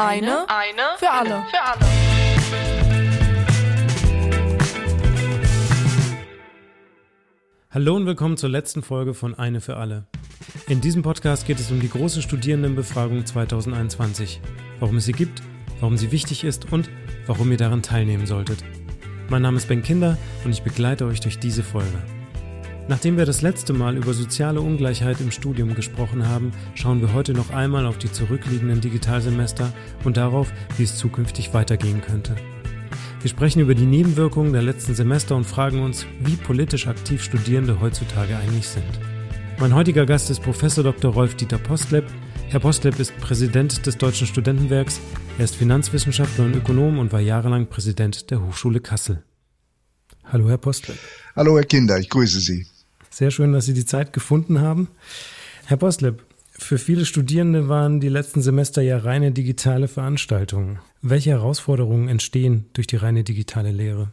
Eine, eine für alle. Für alle. Hallo und willkommen zur letzten Folge von Eine für alle. In diesem Podcast geht es um die große Studierendenbefragung 2021. Warum es sie gibt, warum sie wichtig ist und warum ihr daran teilnehmen solltet. Mein Name ist Ben Kinder und ich begleite euch durch diese Folge. Nachdem wir das letzte Mal über soziale Ungleichheit im Studium gesprochen haben, schauen wir heute noch einmal auf die zurückliegenden Digitalsemester und darauf, wie es zukünftig weitergehen könnte. Wir sprechen über die Nebenwirkungen der letzten Semester und fragen uns, wie politisch aktiv Studierende heutzutage eigentlich sind. Mein heutiger Gast ist Professor Dr. Rolf Dieter Postleb. Herr Postleb ist Präsident des Deutschen Studentenwerks, er ist Finanzwissenschaftler und Ökonom und war jahrelang Präsident der Hochschule Kassel. Hallo, Herr Postleb. Hallo, Herr Kinder, ich grüße Sie. Sehr schön, dass Sie die Zeit gefunden haben. Herr Bosleb, für viele Studierende waren die letzten Semester ja reine digitale Veranstaltungen. Welche Herausforderungen entstehen durch die reine digitale Lehre?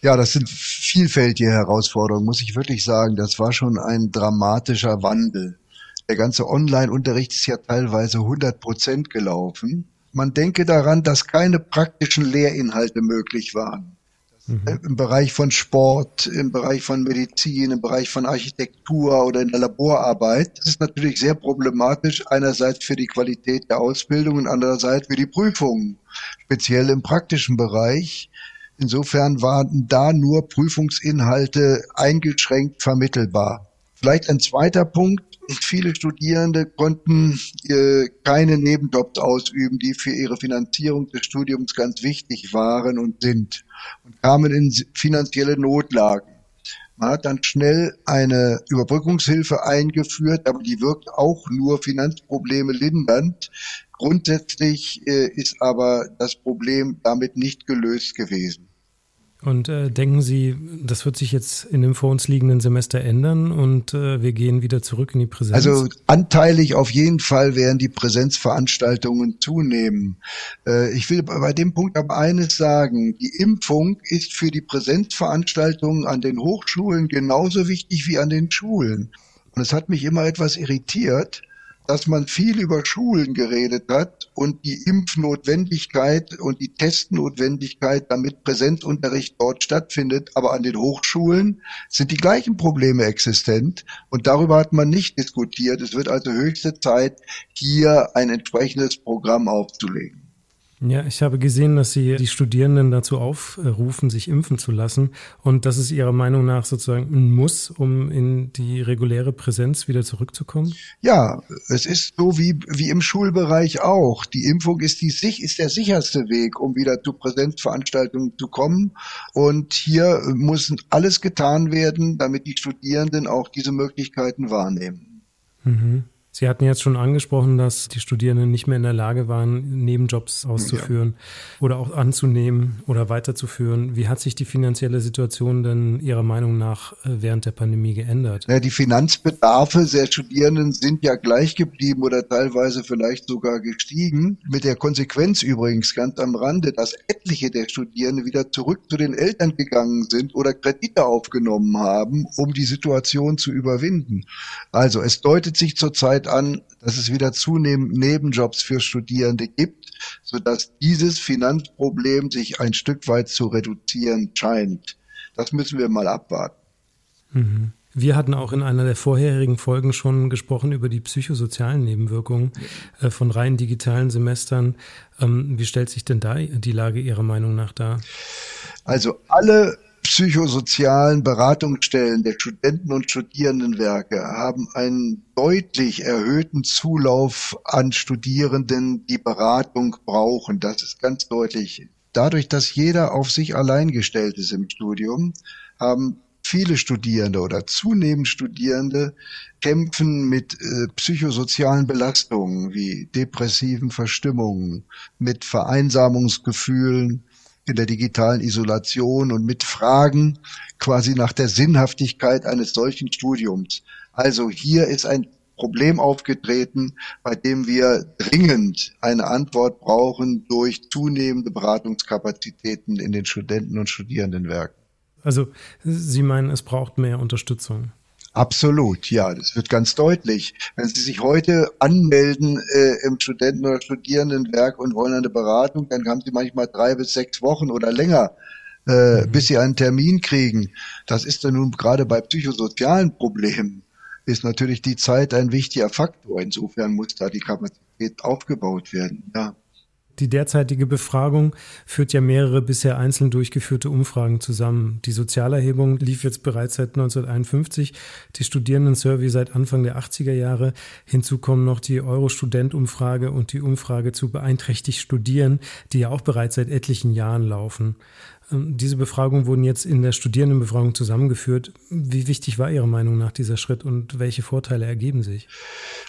Ja, das sind vielfältige Herausforderungen, muss ich wirklich sagen. Das war schon ein dramatischer Wandel. Der ganze Online-Unterricht ist ja teilweise 100 Prozent gelaufen. Man denke daran, dass keine praktischen Lehrinhalte möglich waren. Mhm. Im Bereich von Sport, im Bereich von Medizin, im Bereich von Architektur oder in der Laborarbeit. Das ist natürlich sehr problematisch, einerseits für die Qualität der Ausbildung und andererseits für die Prüfungen, speziell im praktischen Bereich. Insofern waren da nur Prüfungsinhalte eingeschränkt vermittelbar. Vielleicht ein zweiter Punkt. Viele Studierende konnten äh, keine Nebenjobs ausüben, die für ihre Finanzierung des Studiums ganz wichtig waren und sind und kamen in finanzielle Notlagen. Man hat dann schnell eine Überbrückungshilfe eingeführt, aber die wirkt auch nur Finanzprobleme lindernd. Grundsätzlich äh, ist aber das Problem damit nicht gelöst gewesen. Und äh, denken Sie, das wird sich jetzt in dem vor uns liegenden Semester ändern und äh, wir gehen wieder zurück in die Präsenz? Also anteilig auf jeden Fall werden die Präsenzveranstaltungen zunehmen. Äh, ich will bei dem Punkt aber eines sagen. Die Impfung ist für die Präsenzveranstaltungen an den Hochschulen genauso wichtig wie an den Schulen. Und es hat mich immer etwas irritiert, dass man viel über Schulen geredet hat und die Impfnotwendigkeit und die Testnotwendigkeit, damit Präsenzunterricht dort stattfindet. Aber an den Hochschulen sind die gleichen Probleme existent und darüber hat man nicht diskutiert. Es wird also höchste Zeit, hier ein entsprechendes Programm aufzulegen. Ja, ich habe gesehen, dass Sie die Studierenden dazu aufrufen, sich impfen zu lassen. Und das ist Ihrer Meinung nach sozusagen ein Muss, um in die reguläre Präsenz wieder zurückzukommen? Ja, es ist so wie, wie im Schulbereich auch. Die Impfung ist, die, ist der sicherste Weg, um wieder zu Präsenzveranstaltungen zu kommen. Und hier muss alles getan werden, damit die Studierenden auch diese Möglichkeiten wahrnehmen. Mhm. Sie hatten jetzt schon angesprochen, dass die Studierenden nicht mehr in der Lage waren, Nebenjobs auszuführen ja. oder auch anzunehmen oder weiterzuführen. Wie hat sich die finanzielle Situation denn Ihrer Meinung nach äh, während der Pandemie geändert? Ja, die Finanzbedarfe der Studierenden sind ja gleich geblieben oder teilweise vielleicht sogar gestiegen. Mit der Konsequenz übrigens ganz am Rande, dass etliche der Studierenden wieder zurück zu den Eltern gegangen sind oder Kredite aufgenommen haben, um die Situation zu überwinden. Also es deutet sich zurzeit Zeit an, dass es wieder zunehmend Nebenjobs für Studierende gibt, sodass dieses Finanzproblem sich ein Stück weit zu reduzieren scheint. Das müssen wir mal abwarten. Mhm. Wir hatten auch in einer der vorherigen Folgen schon gesprochen über die psychosozialen Nebenwirkungen äh, von rein digitalen Semestern. Ähm, wie stellt sich denn da die Lage Ihrer Meinung nach dar? Also alle psychosozialen Beratungsstellen der Studenten- und Studierendenwerke haben einen deutlich erhöhten Zulauf an Studierenden, die Beratung brauchen. Das ist ganz deutlich. Dadurch, dass jeder auf sich allein gestellt ist im Studium, haben viele Studierende oder zunehmend Studierende kämpfen mit äh, psychosozialen Belastungen wie depressiven Verstimmungen, mit Vereinsamungsgefühlen, in der digitalen Isolation und mit Fragen quasi nach der Sinnhaftigkeit eines solchen Studiums. Also hier ist ein Problem aufgetreten, bei dem wir dringend eine Antwort brauchen durch zunehmende Beratungskapazitäten in den Studenten- und Studierendenwerken. Also Sie meinen, es braucht mehr Unterstützung? Absolut, ja, das wird ganz deutlich. Wenn Sie sich heute anmelden äh, im Studenten- oder Studierendenwerk und wollen eine Beratung, dann haben Sie manchmal drei bis sechs Wochen oder länger, äh, mhm. bis Sie einen Termin kriegen. Das ist dann nun gerade bei psychosozialen Problemen, ist natürlich die Zeit ein wichtiger Faktor. Insofern muss da die Kapazität aufgebaut werden, ja. Die derzeitige Befragung führt ja mehrere bisher einzeln durchgeführte Umfragen zusammen. Die Sozialerhebung lief jetzt bereits seit 1951, die Studierendensurvey seit Anfang der 80er Jahre. Hinzu kommen noch die Euro-Student-Umfrage und die Umfrage zu beeinträchtigt studieren, die ja auch bereits seit etlichen Jahren laufen. Ähm, diese Befragungen wurden jetzt in der Studierendenbefragung zusammengeführt. Wie wichtig war Ihrer Meinung nach dieser Schritt und welche Vorteile ergeben sich?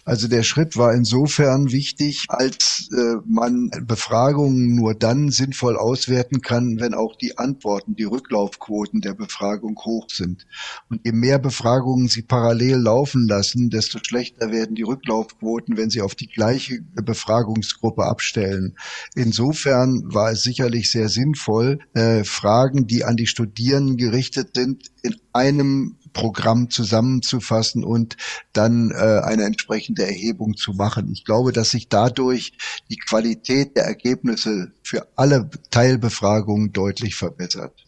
Also der Schritt war insofern wichtig, als äh, man Befragungen nur dann sinnvoll auswerten kann, wenn auch die Antworten, die Rücklaufquoten der Befragung hoch sind. Und je mehr Befragungen Sie parallel laufen lassen, desto schlechter werden die Rücklaufquoten, wenn Sie auf die gleiche Befragungsgruppe abstellen. Insofern war es sicherlich sehr sinnvoll, äh, Fragen, die an die Studierenden gerichtet sind, in einem Programm zusammenzufassen und dann äh, eine entsprechende Erhebung zu machen. Ich glaube, dass sich dadurch die Qualität der Ergebnisse für alle Teilbefragungen deutlich verbessert.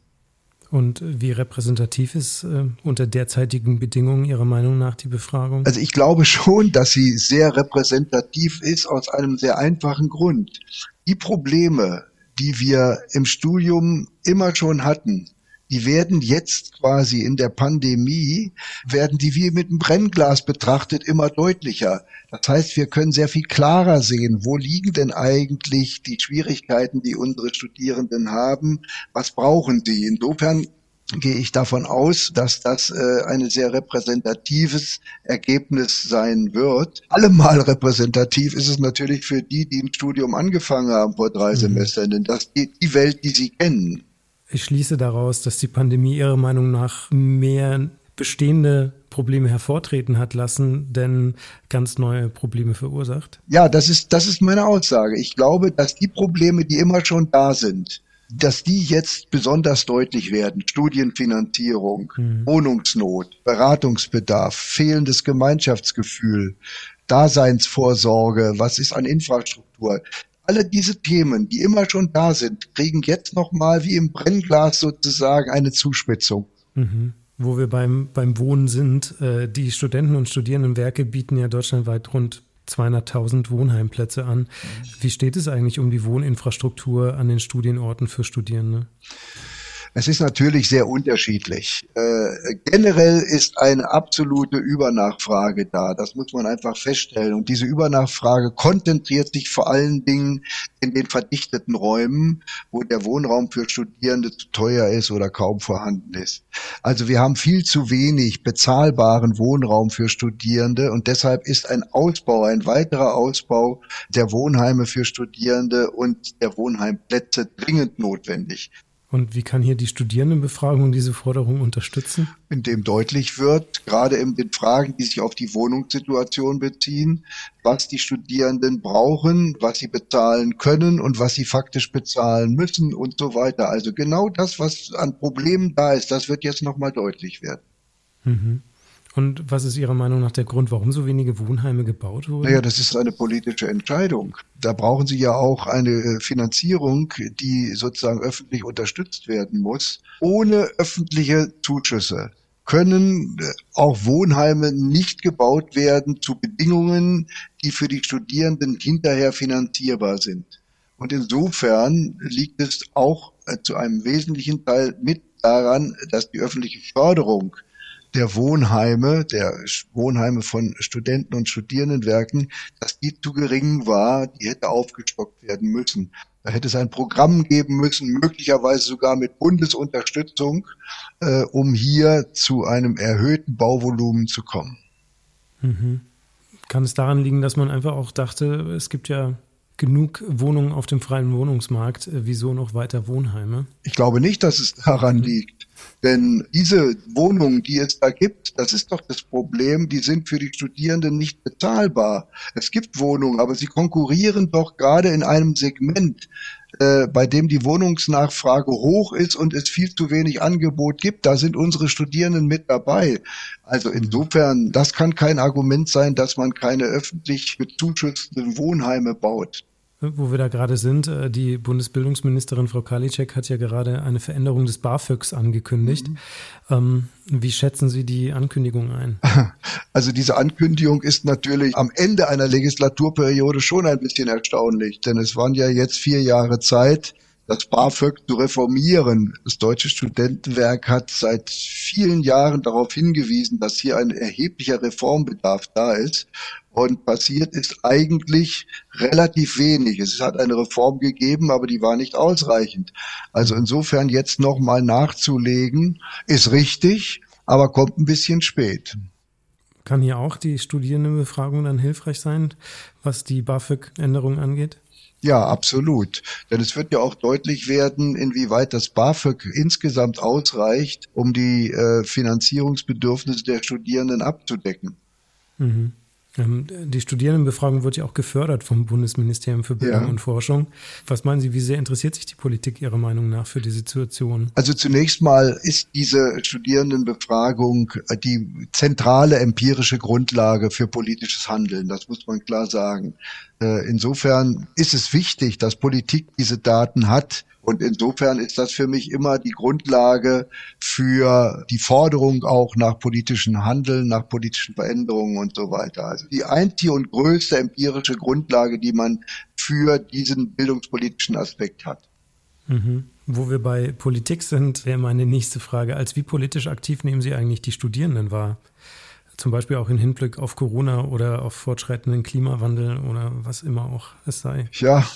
Und wie repräsentativ ist äh, unter derzeitigen Bedingungen Ihrer Meinung nach die Befragung? Also ich glaube schon, dass sie sehr repräsentativ ist aus einem sehr einfachen Grund. Die Probleme, die wir im Studium immer schon hatten, die werden jetzt quasi in der Pandemie, werden die wie mit einem Brennglas betrachtet immer deutlicher. Das heißt, wir können sehr viel klarer sehen, wo liegen denn eigentlich die Schwierigkeiten, die unsere Studierenden haben, was brauchen sie. Insofern gehe ich davon aus, dass das äh, ein sehr repräsentatives Ergebnis sein wird. Allemal repräsentativ ist es natürlich für die, die ein Studium angefangen haben vor drei mhm. Semestern, denn das ist die Welt, die sie kennen. Ich schließe daraus, dass die Pandemie Ihrer Meinung nach mehr bestehende Probleme hervortreten hat lassen, denn ganz neue Probleme verursacht? Ja, das ist, das ist meine Aussage. Ich glaube, dass die Probleme, die immer schon da sind, dass die jetzt besonders deutlich werden. Studienfinanzierung, mhm. Wohnungsnot, Beratungsbedarf, fehlendes Gemeinschaftsgefühl, Daseinsvorsorge, was ist an Infrastruktur. Alle diese Themen, die immer schon da sind, kriegen jetzt nochmal wie im Brennglas sozusagen eine Zuspitzung. Mhm. Wo wir beim, beim Wohnen sind, äh, die Studenten und Studierendenwerke bieten ja deutschlandweit rund 200.000 Wohnheimplätze an. Wie steht es eigentlich um die Wohninfrastruktur an den Studienorten für Studierende? Es ist natürlich sehr unterschiedlich. Äh, generell ist eine absolute Übernachfrage da. Das muss man einfach feststellen. Und diese Übernachfrage konzentriert sich vor allen Dingen in den verdichteten Räumen, wo der Wohnraum für Studierende zu teuer ist oder kaum vorhanden ist. Also wir haben viel zu wenig bezahlbaren Wohnraum für Studierende und deshalb ist ein Ausbau, ein weiterer Ausbau der Wohnheime für Studierende und der Wohnheimplätze dringend notwendig. Und wie kann hier die Studierendenbefragung diese Forderung unterstützen? Indem deutlich wird, gerade in den Fragen, die sich auf die Wohnungssituation beziehen, was die Studierenden brauchen, was sie bezahlen können und was sie faktisch bezahlen müssen und so weiter. Also genau das, was an Problemen da ist, das wird jetzt nochmal deutlich werden. Mhm. Und was ist Ihrer Meinung nach der Grund, warum so wenige Wohnheime gebaut wurden? Naja, das ist eine politische Entscheidung. Da brauchen Sie ja auch eine äh, Finanzierung, die sozusagen öffentlich unterstützt werden muss. Ohne öffentliche Zuschüsse können äh, auch Wohnheime nicht gebaut werden zu Bedingungen, die für die Studierenden hinterher finanzierbar sind. Und insofern liegt es auch äh, zu einem wesentlichen Teil mit daran, dass die öffentliche Förderung der Wohnheime, der Wohnheime von Studenten und Studierendenwerken, dass die zu gering war, die hätte aufgestockt werden müssen. Da hätte es ein Programm geben müssen, möglicherweise sogar mit Bundesunterstützung, äh, um hier zu einem erhöhten Bauvolumen zu kommen. Mhm. Kann es daran liegen, dass man einfach auch dachte, es gibt ja genug Wohnungen auf dem freien Wohnungsmarkt, äh, wieso noch weiter Wohnheime? Ich glaube nicht, dass es daran liegt. Denn diese Wohnungen, die es da gibt, das ist doch das Problem, die sind für die Studierenden nicht bezahlbar. Es gibt Wohnungen, aber sie konkurrieren doch gerade in einem Segment, äh, bei dem die Wohnungsnachfrage hoch ist und es viel zu wenig Angebot gibt. Da sind unsere Studierenden mit dabei. Also insofern, das kann kein Argument sein, dass man keine öffentlich bezuschussten Wohnheime baut. Wo wir da gerade sind, äh, die Bundesbildungsministerin Frau Karliczek hat ja gerade eine Veränderung des BAföGs angekündigt. Mhm. Ähm, wie schätzen Sie die Ankündigung ein? Also diese Ankündigung ist natürlich am Ende einer Legislaturperiode schon ein bisschen erstaunlich, denn es waren ja jetzt vier Jahre Zeit, das BAföG zu reformieren. Das Deutsche Studentenwerk hat seit vielen Jahren darauf hingewiesen, dass hier ein erheblicher Reformbedarf da ist. Und passiert ist eigentlich relativ wenig. Es hat eine Reform gegeben, aber die war nicht ausreichend. Also insofern jetzt nochmal nachzulegen, ist richtig, aber kommt ein bisschen spät. Kann hier auch die Studierendenbefragung dann hilfreich sein, was die BAföG-Änderung angeht? Ja, absolut. Denn es wird ja auch deutlich werden, inwieweit das BAföG insgesamt ausreicht, um die äh, Finanzierungsbedürfnisse der Studierenden abzudecken. Mhm. Ähm, die Studierendenbefragung wird ja auch gefördert vom Bundesministerium für Bildung ja. und Forschung. Was meinen Sie, wie sehr interessiert sich die Politik Ihrer Meinung nach für die Situation? Also zunächst mal ist diese Studierendenbefragung äh, die zentrale empirische Grundlage für politisches Handeln. Das muss man klar sagen. Äh, insofern ist es wichtig, dass Politik diese Daten hat, und insofern ist das für mich immer die Grundlage für die Forderung auch nach politischen Handeln, nach politischen Veränderungen und so weiter. Also die einzige und größte empirische Grundlage, die man für diesen bildungspolitischen Aspekt hat. Mhm. Wo wir bei Politik sind, wäre meine nächste Frage. Als wie politisch aktiv nehmen Sie eigentlich die Studierenden wahr? Zum Beispiel auch im Hinblick auf Corona oder auf fortschreitenden Klimawandel oder was immer auch es sei. Ja,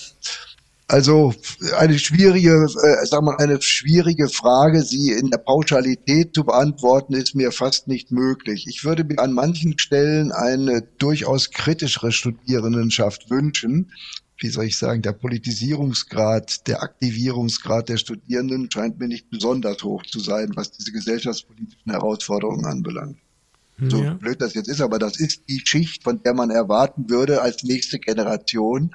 also eine schwierige, äh, sag mal, eine schwierige Frage, sie in der Pauschalität zu beantworten, ist mir fast nicht möglich. Ich würde mir an manchen Stellen eine durchaus kritischere Studierendenschaft wünschen. Wie soll ich sagen, der Politisierungsgrad, der Aktivierungsgrad der Studierenden scheint mir nicht besonders hoch zu sein, was diese gesellschaftspolitischen Herausforderungen anbelangt. So ja. blöd das jetzt ist, aber das ist die Schicht, von der man erwarten würde als nächste Generation,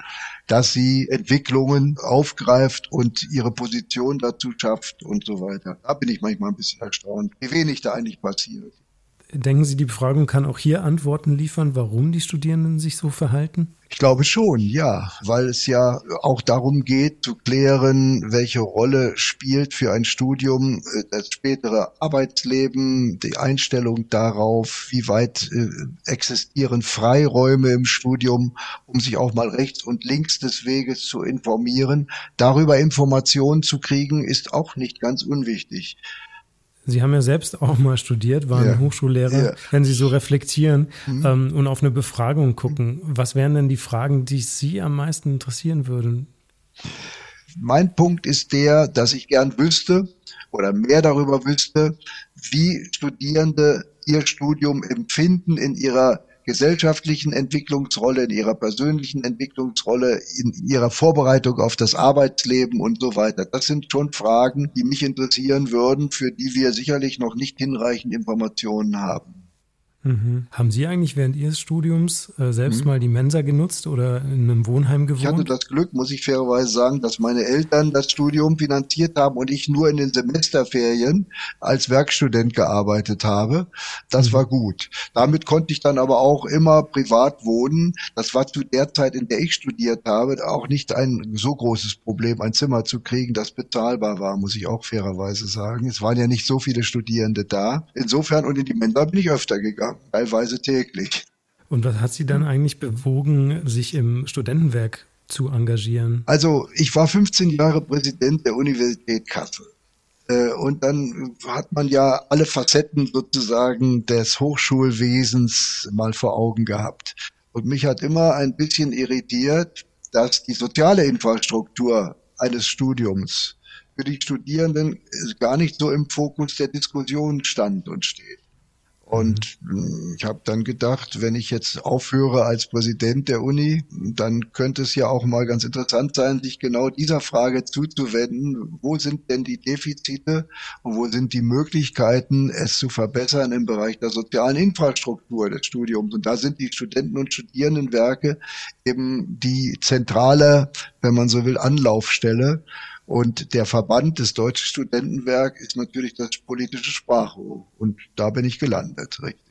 dass sie Entwicklungen aufgreift und ihre Position dazu schafft und so weiter. Da bin ich manchmal ein bisschen erstaunt, wie wenig da eigentlich passiert. Denken Sie, die Befragung kann auch hier Antworten liefern, warum die Studierenden sich so verhalten? Ich glaube schon, ja, weil es ja auch darum geht zu klären, welche Rolle spielt für ein Studium äh, das spätere Arbeitsleben, die Einstellung darauf, wie weit äh, existieren Freiräume im Studium, um sich auch mal rechts und links des Weges zu informieren. Darüber Informationen zu kriegen, ist auch nicht ganz unwichtig. Sie haben ja selbst auch mal studiert, waren ja. Hochschullehrer. Ja. Wenn Sie so reflektieren mhm. ähm, und auf eine Befragung gucken, was wären denn die Fragen, die Sie am meisten interessieren würden? Mein Punkt ist der, dass ich gern wüsste oder mehr darüber wüsste, wie Studierende ihr Studium empfinden in ihrer gesellschaftlichen Entwicklungsrolle, in ihrer persönlichen Entwicklungsrolle, in ihrer Vorbereitung auf das Arbeitsleben und so weiter. Das sind schon Fragen, die mich interessieren würden, für die wir sicherlich noch nicht hinreichend Informationen haben. Mhm. Haben Sie eigentlich während Ihres Studiums äh, selbst mhm. mal die Mensa genutzt oder in einem Wohnheim gewohnt? Ich hatte das Glück, muss ich fairerweise sagen, dass meine Eltern das Studium finanziert haben und ich nur in den Semesterferien als Werkstudent gearbeitet habe. Das mhm. war gut. Damit konnte ich dann aber auch immer privat wohnen. Das war zu der Zeit, in der ich studiert habe, auch nicht ein so großes Problem, ein Zimmer zu kriegen, das bezahlbar war, muss ich auch fairerweise sagen. Es waren ja nicht so viele Studierende da. Insofern und in die Mensa bin ich öfter gegangen teilweise täglich. Und was hat Sie dann eigentlich bewogen, sich im Studentenwerk zu engagieren? Also ich war 15 Jahre Präsident der Universität Kassel. Äh, und dann hat man ja alle Facetten sozusagen des Hochschulwesens mal vor Augen gehabt. Und mich hat immer ein bisschen irritiert, dass die soziale Infrastruktur eines Studiums für die Studierenden gar nicht so im Fokus der Diskussion stand und steht. Und mhm. ich habe dann gedacht, wenn ich jetzt aufhöre als Präsident der Uni, dann könnte es ja auch mal ganz interessant sein, sich genau dieser Frage zuzuwenden, wo sind denn die Defizite und wo sind die Möglichkeiten, es zu verbessern im Bereich der sozialen Infrastruktur des Studiums. Und da sind die Studenten- und Studierendenwerke eben die zentrale, wenn man so will, Anlaufstelle. Und der Verband des Deutschen Studentenwerk ist natürlich das politische Sprachrohr. Und da bin ich gelandet, richtig.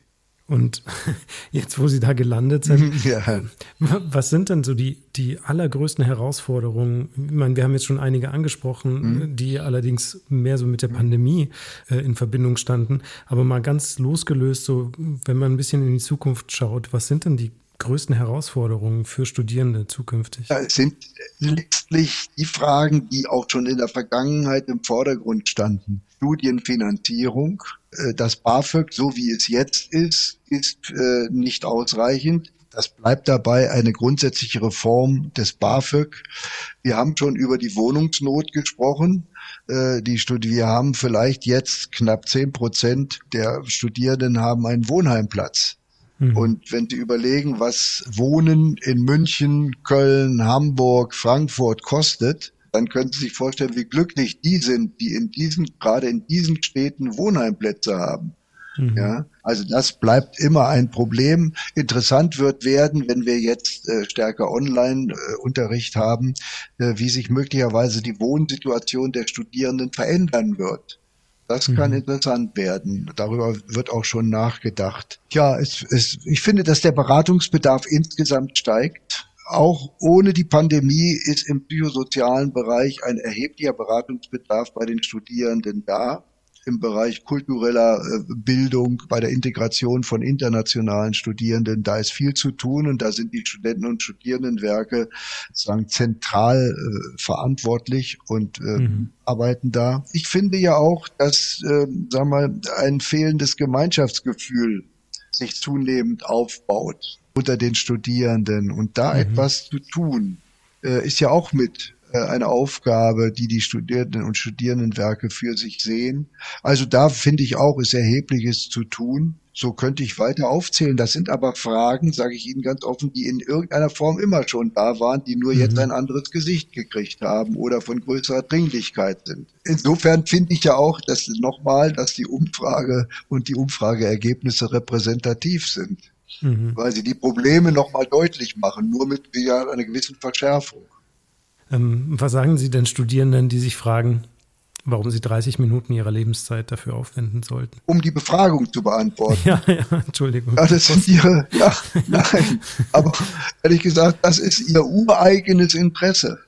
Und jetzt, wo Sie da gelandet sind, ja. was sind denn so die, die allergrößten Herausforderungen? Ich meine, wir haben jetzt schon einige angesprochen, mhm. die allerdings mehr so mit der Pandemie äh, in Verbindung standen. Aber mal ganz losgelöst, so wenn man ein bisschen in die Zukunft schaut, was sind denn die größten Herausforderungen für Studierende zukünftig? Ja, es sind letztlich die Fragen, die auch schon in der Vergangenheit im Vordergrund standen. Studienfinanzierung. Äh, das BAföG, so wie es jetzt ist, ist äh, nicht ausreichend. Das bleibt dabei eine grundsätzliche Reform des BAföG. Wir haben schon über die Wohnungsnot gesprochen. Äh, die Studi wir haben vielleicht jetzt knapp zehn Prozent der Studierenden haben einen Wohnheimplatz. Mhm. Und wenn Sie überlegen, was Wohnen in München, Köln, Hamburg, Frankfurt kostet, dann können Sie sich vorstellen, wie glücklich die sind, die in diesen, gerade in diesen Städten Wohnheimplätze haben. Mhm. Ja, also das bleibt immer ein Problem. Interessant wird werden, wenn wir jetzt äh, stärker Online-Unterricht äh, haben, äh, wie sich möglicherweise die Wohnsituation der Studierenden verändern wird. Das kann mhm. interessant werden. Darüber wird auch schon nachgedacht. Ja, es, es, ich finde, dass der Beratungsbedarf insgesamt steigt. Auch ohne die Pandemie ist im psychosozialen Bereich ein erheblicher Beratungsbedarf bei den Studierenden da im Bereich kultureller äh, Bildung, bei der Integration von internationalen Studierenden. Da ist viel zu tun und da sind die Studenten- und Studierendenwerke sagen zentral äh, verantwortlich und äh, mhm. arbeiten da. Ich finde ja auch, dass, äh, sagen wir, ein fehlendes Gemeinschaftsgefühl sich zunehmend aufbaut unter den Studierenden und da mhm. etwas zu tun, äh, ist ja auch mit eine Aufgabe, die die Studierenden und Studierendenwerke für sich sehen. Also da finde ich auch, ist erhebliches zu tun. So könnte ich weiter aufzählen. Das sind aber Fragen, sage ich Ihnen ganz offen, die in irgendeiner Form immer schon da waren, die nur mhm. jetzt ein anderes Gesicht gekriegt haben oder von größerer Dringlichkeit sind. Insofern finde ich ja auch, dass nochmal, dass die Umfrage und die Umfrageergebnisse repräsentativ sind. Mhm. Weil sie die Probleme nochmal deutlich machen, nur mit ja, einer gewissen Verschärfung. Ähm, was sagen Sie denn Studierenden, die sich fragen, warum sie 30 Minuten ihrer Lebenszeit dafür aufwenden sollten? Um die Befragung zu beantworten. Ja, ja, Entschuldigung. Ja, das sind ihre, ja, nein. Aber ehrlich gesagt, das ist ihr ureigenes Interesse.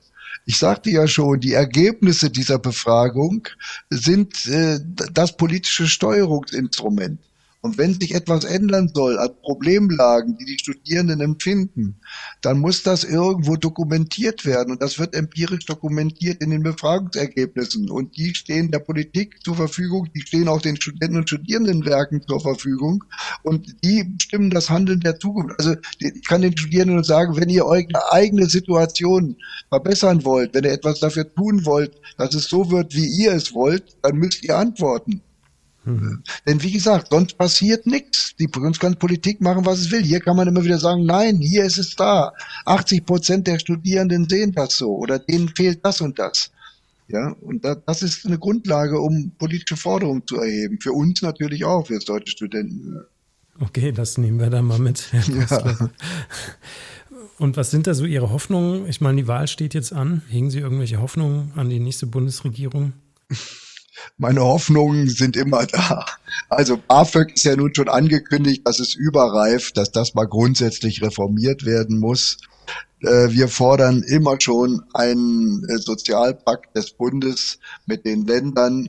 Ich sagte ja schon, die Ergebnisse dieser Befragung sind äh, das politische Steuerungsinstrument. Und wenn sich etwas ändern soll an Problemlagen, die die Studierenden empfinden, dann muss das irgendwo dokumentiert werden. Und das wird empirisch dokumentiert in den Befragungsergebnissen. Und die stehen der Politik zur Verfügung, die stehen auch den Studenten und Studierendenwerken zur Verfügung. Und die bestimmen das Handeln der Zukunft. Also ich kann den Studierenden sagen, wenn ihr eure eigene Situation verbessern wollt, wenn ihr etwas dafür tun wollt, dass es so wird, wie ihr es wollt, dann müsst ihr antworten. Mhm. Denn wie gesagt, sonst passiert nichts. Die sonst kann Politik machen, was es will. Hier kann man immer wieder sagen, nein, hier ist es da. 80 Prozent der Studierenden sehen das so oder denen fehlt das und das. Ja, und da, das ist eine Grundlage, um politische Forderungen zu erheben. Für uns natürlich auch, für deutsche Studenten. Okay, das nehmen wir dann mal mit. Ja. Und was sind da so Ihre Hoffnungen? Ich meine, die Wahl steht jetzt an. Hegen Sie irgendwelche Hoffnungen an die nächste Bundesregierung? meine Hoffnungen sind immer da. Also BAföG ist ja nun schon angekündigt, dass es überreift, dass das mal grundsätzlich reformiert werden muss. Äh, wir fordern immer schon einen äh, Sozialpakt des Bundes mit den Ländern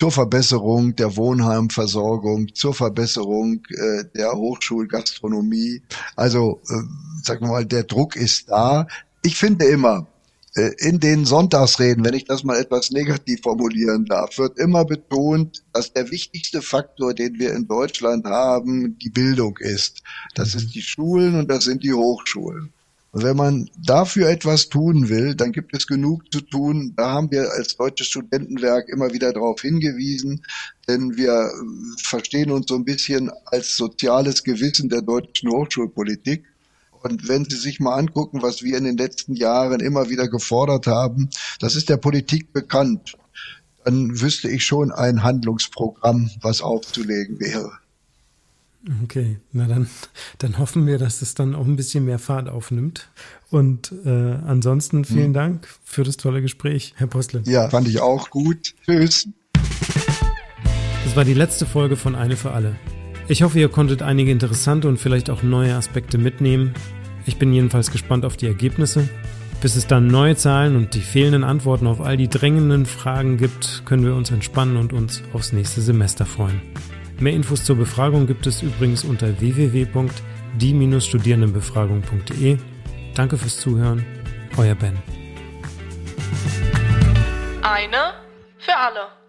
zur Verbesserung der Wohnheimversorgung, zur Verbesserung äh, der Hochschulgastronomie. Also, sagen wir mal, der Druck ist da. Ich finde immer, in den Sonntagsreden, wenn ich das mal etwas negativ formulieren darf, wird immer betont, dass der wichtigste Faktor, den wir in Deutschland haben, die Bildung ist. Das mhm. ist die Schulen und das sind die Hochschulen. Und wenn man dafür etwas tun will, dann gibt es genug zu tun. Da haben wir als Deutsches Studentenwerk immer wieder darauf hingewiesen, denn wir verstehen uns so ein bisschen als soziales Gewissen der deutschen Hochschulpolitik. Und wenn Sie sich mal angucken, was wir in den letzten Jahren immer wieder gefordert haben, das ist der Politik bekannt, dann wüsste ich schon ein Handlungsprogramm, was aufzulegen wäre. Okay, na dann, dann hoffen wir, dass es dann auch ein bisschen mehr Fahrt aufnimmt. Und äh, ansonsten vielen hm. Dank für das tolle Gespräch, Herr Postle. Ja, fand ich auch gut. Tschüss. Das war die letzte Folge von Eine für alle. Ich hoffe, ihr konntet einige interessante und vielleicht auch neue Aspekte mitnehmen. Ich bin jedenfalls gespannt auf die Ergebnisse. Bis es dann neue Zahlen und die fehlenden Antworten auf all die drängenden Fragen gibt, können wir uns entspannen und uns aufs nächste Semester freuen. Mehr Infos zur Befragung gibt es übrigens unter www.die-studierendenbefragung.de. Danke fürs Zuhören. Euer Ben. Eine für alle.